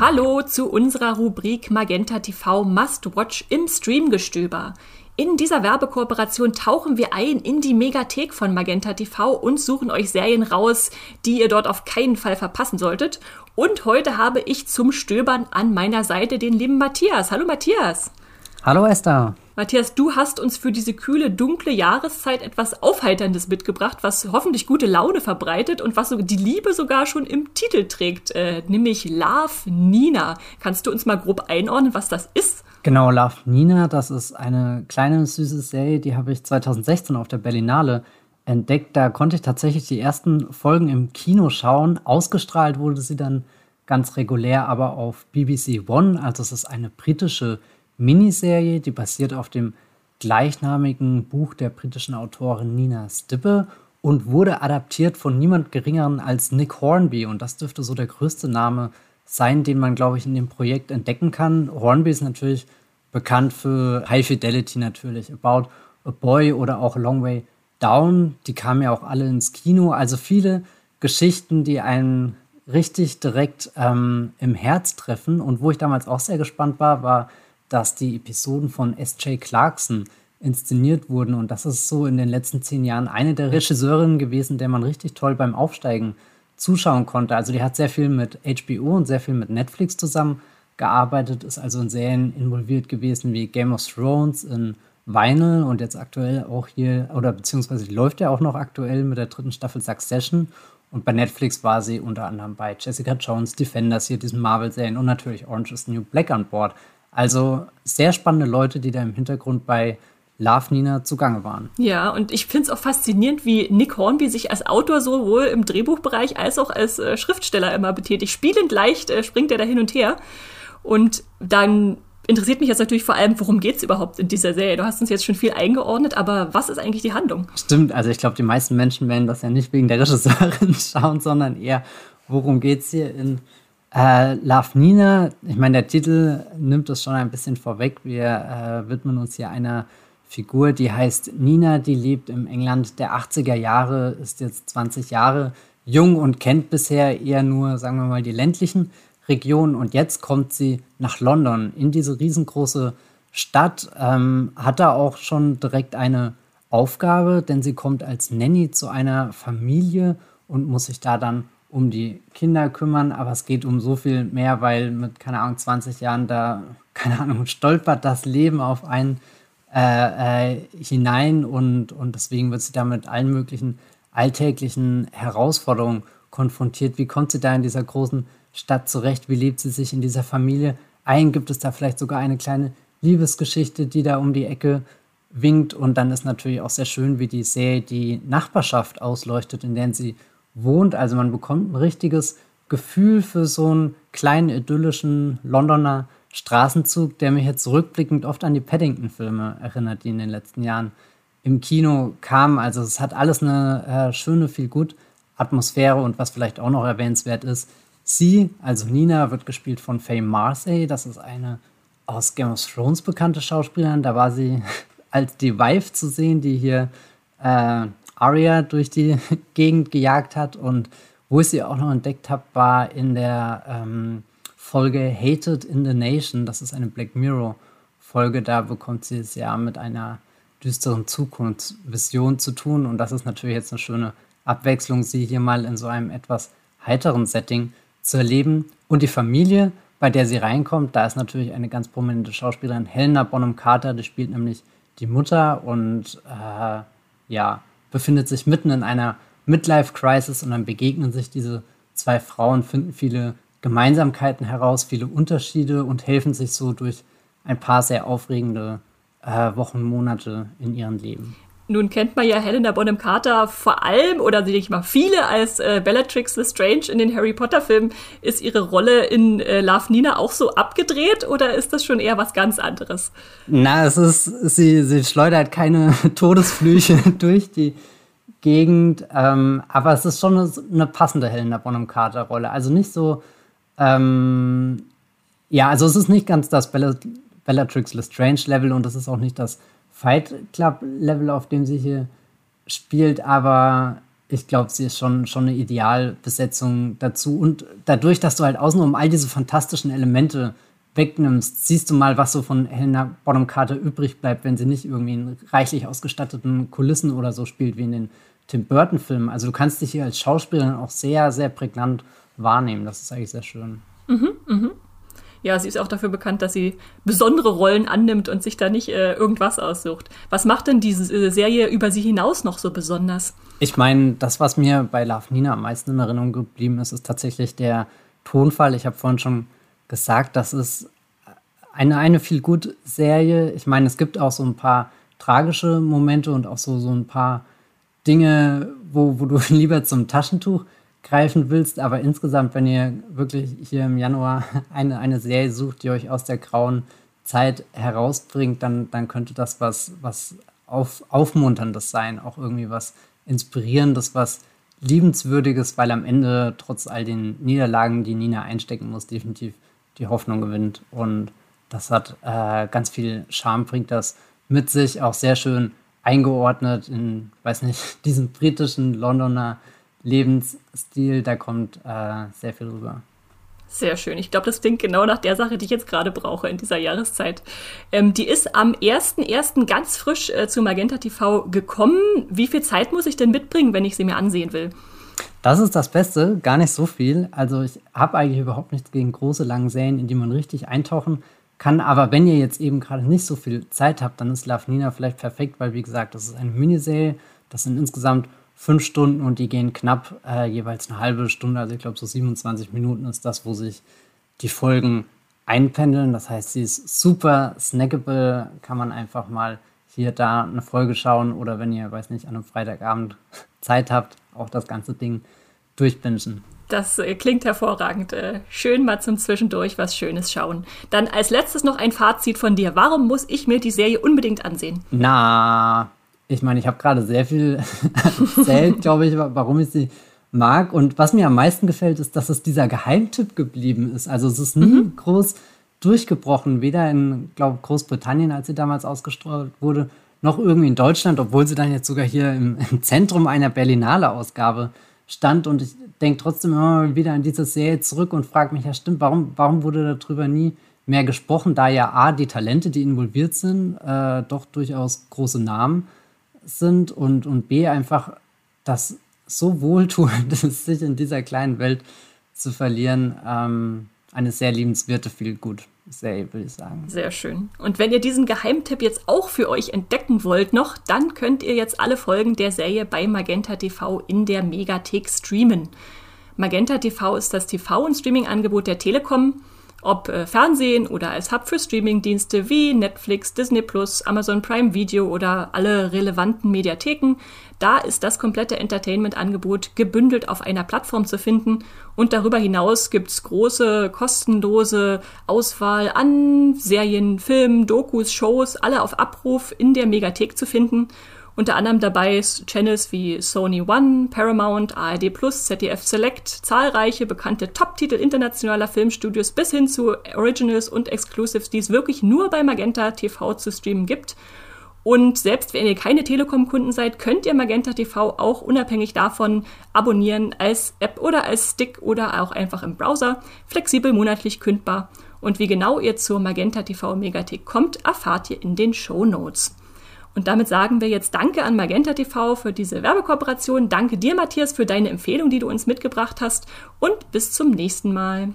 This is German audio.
Hallo zu unserer Rubrik Magenta TV Must Watch im Streamgestöber. In dieser Werbekooperation tauchen wir ein in die Megathek von Magenta TV und suchen euch Serien raus, die ihr dort auf keinen Fall verpassen solltet. Und heute habe ich zum Stöbern an meiner Seite den lieben Matthias. Hallo Matthias. Hallo Esther. Matthias, du hast uns für diese kühle, dunkle Jahreszeit etwas Aufheiterndes mitgebracht, was hoffentlich gute Laune verbreitet und was die Liebe sogar schon im Titel trägt, äh, nämlich Love Nina. Kannst du uns mal grob einordnen, was das ist? Genau, Love Nina, das ist eine kleine süße Serie, die habe ich 2016 auf der Berlinale entdeckt. Da konnte ich tatsächlich die ersten Folgen im Kino schauen. Ausgestrahlt wurde sie dann ganz regulär, aber auf BBC One. Also es ist eine britische Miniserie, die basiert auf dem gleichnamigen Buch der britischen Autorin Nina Stippe und wurde adaptiert von niemand Geringeren als Nick Hornby. Und das dürfte so der größte Name sein, den man, glaube ich, in dem Projekt entdecken kann. Hornby ist natürlich bekannt für High Fidelity natürlich, About a Boy oder auch A Long Way Down. Die kamen ja auch alle ins Kino. Also viele Geschichten, die einen richtig direkt ähm, im Herz treffen. Und wo ich damals auch sehr gespannt war, war dass die Episoden von S.J. Clarkson inszeniert wurden. Und das ist so in den letzten zehn Jahren eine der Regisseurinnen gewesen, der man richtig toll beim Aufsteigen zuschauen konnte. Also die hat sehr viel mit HBO und sehr viel mit Netflix zusammengearbeitet, ist also in Serien involviert gewesen wie Game of Thrones, in Vinyl und jetzt aktuell auch hier, oder beziehungsweise läuft ja auch noch aktuell mit der dritten Staffel Succession. Und bei Netflix war sie unter anderem bei Jessica Jones, Defenders, hier diesen Marvel-Serien und natürlich Orange is the New Black an Bord. Also sehr spannende Leute, die da im Hintergrund bei Love Nina zugange waren. Ja, und ich finde es auch faszinierend, wie Nick Hornby sich als Autor sowohl im Drehbuchbereich als auch als äh, Schriftsteller immer betätigt. Spielend leicht äh, springt er da hin und her. Und dann interessiert mich jetzt natürlich vor allem, worum geht es überhaupt in dieser Serie? Du hast uns jetzt schon viel eingeordnet, aber was ist eigentlich die Handlung? Stimmt, also ich glaube, die meisten Menschen werden das ja nicht wegen der Regisseurin schauen, sondern eher, worum geht es hier in äh, Love Nina, ich meine, der Titel nimmt das schon ein bisschen vorweg. Wir äh, widmen uns hier einer Figur, die heißt Nina, die lebt im England der 80er Jahre, ist jetzt 20 Jahre jung und kennt bisher eher nur, sagen wir mal, die ländlichen Regionen. Und jetzt kommt sie nach London, in diese riesengroße Stadt, ähm, hat da auch schon direkt eine Aufgabe, denn sie kommt als Nanny zu einer Familie und muss sich da dann um die Kinder kümmern, aber es geht um so viel mehr, weil mit, keine Ahnung, 20 Jahren da, keine Ahnung, stolpert das Leben auf einen äh, äh, hinein und, und deswegen wird sie da mit allen möglichen alltäglichen Herausforderungen konfrontiert. Wie kommt sie da in dieser großen Stadt zurecht? Wie lebt sie sich in dieser Familie ein? Gibt es da vielleicht sogar eine kleine Liebesgeschichte, die da um die Ecke winkt? Und dann ist natürlich auch sehr schön, wie die Serie die Nachbarschaft ausleuchtet, in der sie wohnt. Also man bekommt ein richtiges Gefühl für so einen kleinen idyllischen Londoner Straßenzug, der mich jetzt rückblickend oft an die Paddington-Filme erinnert, die in den letzten Jahren im Kino kamen. Also es hat alles eine äh, schöne, viel gut Atmosphäre und was vielleicht auch noch erwähnenswert ist, sie, also Nina, wird gespielt von Faye Marseille. Das ist eine aus Game of Thrones bekannte Schauspielerin. Da war sie als die Wife zu sehen, die hier äh, Arya durch die Gegend gejagt hat. Und wo ich sie auch noch entdeckt habe, war in der ähm, Folge Hated in the Nation. Das ist eine Black Mirror-Folge. Da bekommt sie es ja mit einer düsteren Zukunftsvision zu tun. Und das ist natürlich jetzt eine schöne Abwechslung, sie hier mal in so einem etwas heiteren Setting zu erleben. Und die Familie, bei der sie reinkommt, da ist natürlich eine ganz prominente Schauspielerin, Helena Bonham Carter, die spielt nämlich die Mutter und äh, ja, befindet sich mitten in einer Midlife-Crisis und dann begegnen sich diese zwei Frauen, finden viele Gemeinsamkeiten heraus, viele Unterschiede und helfen sich so durch ein paar sehr aufregende äh, Wochen, Monate in ihrem Leben. Nun kennt man ja Helena Bonham Carter vor allem oder sehe ich mal viele als äh, Bellatrix Lestrange in den Harry Potter Filmen. Ist ihre Rolle in äh, Love Nina auch so abgedreht oder ist das schon eher was ganz anderes? Na, es ist, sie, sie schleudert keine Todesflüche durch die Gegend, ähm, aber es ist schon eine, eine passende Helena Bonham Carter Rolle. Also nicht so, ähm, ja, also es ist nicht ganz das Bella, Bellatrix Lestrange Level und es ist auch nicht das Fight Club Level, auf dem sie hier spielt, aber ich glaube, sie ist schon, schon eine Idealbesetzung dazu. Und dadurch, dass du halt außenrum all diese fantastischen Elemente wegnimmst, siehst du mal, was so von Helena Bonham Carter übrig bleibt, wenn sie nicht irgendwie in reichlich ausgestatteten Kulissen oder so spielt, wie in den Tim Burton-Filmen. Also du kannst dich hier als Schauspielerin auch sehr, sehr prägnant wahrnehmen. Das ist eigentlich sehr schön. Mhm, mhm. Ja, sie ist auch dafür bekannt, dass sie besondere Rollen annimmt und sich da nicht äh, irgendwas aussucht. Was macht denn diese äh, Serie über sie hinaus noch so besonders? Ich meine, das, was mir bei Love Nina am meisten in Erinnerung geblieben ist, ist tatsächlich der Tonfall. Ich habe vorhin schon gesagt, das ist eine, eine viel gut Serie. Ich meine, es gibt auch so ein paar tragische Momente und auch so, so ein paar Dinge, wo, wo du lieber zum Taschentuch greifen willst. Aber insgesamt, wenn ihr wirklich hier im Januar eine, eine Serie sucht, die euch aus der grauen Zeit herausbringt, dann, dann könnte das was, was auf, Aufmunterndes sein, auch irgendwie was Inspirierendes, was Liebenswürdiges, weil am Ende trotz all den Niederlagen, die Nina einstecken muss, definitiv die Hoffnung gewinnt. Und das hat äh, ganz viel Charme, bringt das mit sich, auch sehr schön eingeordnet in, weiß nicht, diesem britischen Londoner Lebensstil, da kommt äh, sehr viel rüber. Sehr schön. Ich glaube, das klingt genau nach der Sache, die ich jetzt gerade brauche in dieser Jahreszeit. Ähm, die ist am 1.1. ganz frisch äh, zu Magenta TV gekommen. Wie viel Zeit muss ich denn mitbringen, wenn ich sie mir ansehen will? Das ist das Beste, gar nicht so viel. Also ich habe eigentlich überhaupt nichts gegen große, lange Serien, in die man richtig eintauchen kann. Aber wenn ihr jetzt eben gerade nicht so viel Zeit habt, dann ist Love Nina vielleicht perfekt, weil wie gesagt, das ist eine Miniserie. Das sind insgesamt fünf Stunden und die gehen knapp äh, jeweils eine halbe Stunde. Also ich glaube, so 27 Minuten ist das, wo sich die Folgen einpendeln. Das heißt, sie ist super snackable, kann man einfach mal hier da eine Folge schauen oder wenn ihr, weiß nicht, an einem Freitagabend Zeit habt, auch das ganze Ding durchbingen. Das äh, klingt hervorragend. Äh, schön mal zum Zwischendurch was Schönes schauen. Dann als letztes noch ein Fazit von dir. Warum muss ich mir die Serie unbedingt ansehen? Na, ich meine, ich habe gerade sehr viel erzählt, glaube ich, warum ich sie mag. Und was mir am meisten gefällt, ist, dass es dieser Geheimtipp geblieben ist. Also es ist nie mhm. groß durchgebrochen, weder in, glaube Großbritannien, als sie damals ausgestrahlt wurde, noch irgendwie in Deutschland, obwohl sie dann jetzt sogar hier im, im Zentrum einer Berlinale-Ausgabe stand. Und ich denke trotzdem immer wieder an diese Serie zurück und frage mich, ja stimmt, warum, warum wurde darüber nie mehr gesprochen, da ja A, die Talente, die involviert sind, äh, doch durchaus große Namen sind und, und B, einfach das so wohltuend ist, sich in dieser kleinen Welt zu verlieren. Ähm, eine sehr liebenswerte, viel gut Serie, würde ich sagen. Sehr schön. Und wenn ihr diesen Geheimtipp jetzt auch für euch entdecken wollt noch, dann könnt ihr jetzt alle Folgen der Serie bei Magenta TV in der Megathek streamen. Magenta TV ist das TV- und Streaming-Angebot der Telekom ob äh, Fernsehen oder als Hub für Streamingdienste wie Netflix, Disney Plus, Amazon Prime Video oder alle relevanten Mediatheken, da ist das komplette Entertainment-Angebot gebündelt auf einer Plattform zu finden. Und darüber hinaus gibt's große, kostenlose Auswahl an Serien, Filmen, Dokus, Shows, alle auf Abruf in der Megathek zu finden unter anderem dabei Channels wie Sony One, Paramount, ARD Plus, ZDF Select, zahlreiche bekannte Top-Titel internationaler Filmstudios bis hin zu Originals und Exclusives, die es wirklich nur bei Magenta TV zu streamen gibt. Und selbst wenn ihr keine Telekom-Kunden seid, könnt ihr Magenta TV auch unabhängig davon abonnieren als App oder als Stick oder auch einfach im Browser, flexibel monatlich kündbar. Und wie genau ihr zur Magenta TV Megathek kommt, erfahrt ihr in den Show Notes. Und damit sagen wir jetzt Danke an Magenta TV für diese Werbekooperation. Danke dir, Matthias, für deine Empfehlung, die du uns mitgebracht hast. Und bis zum nächsten Mal.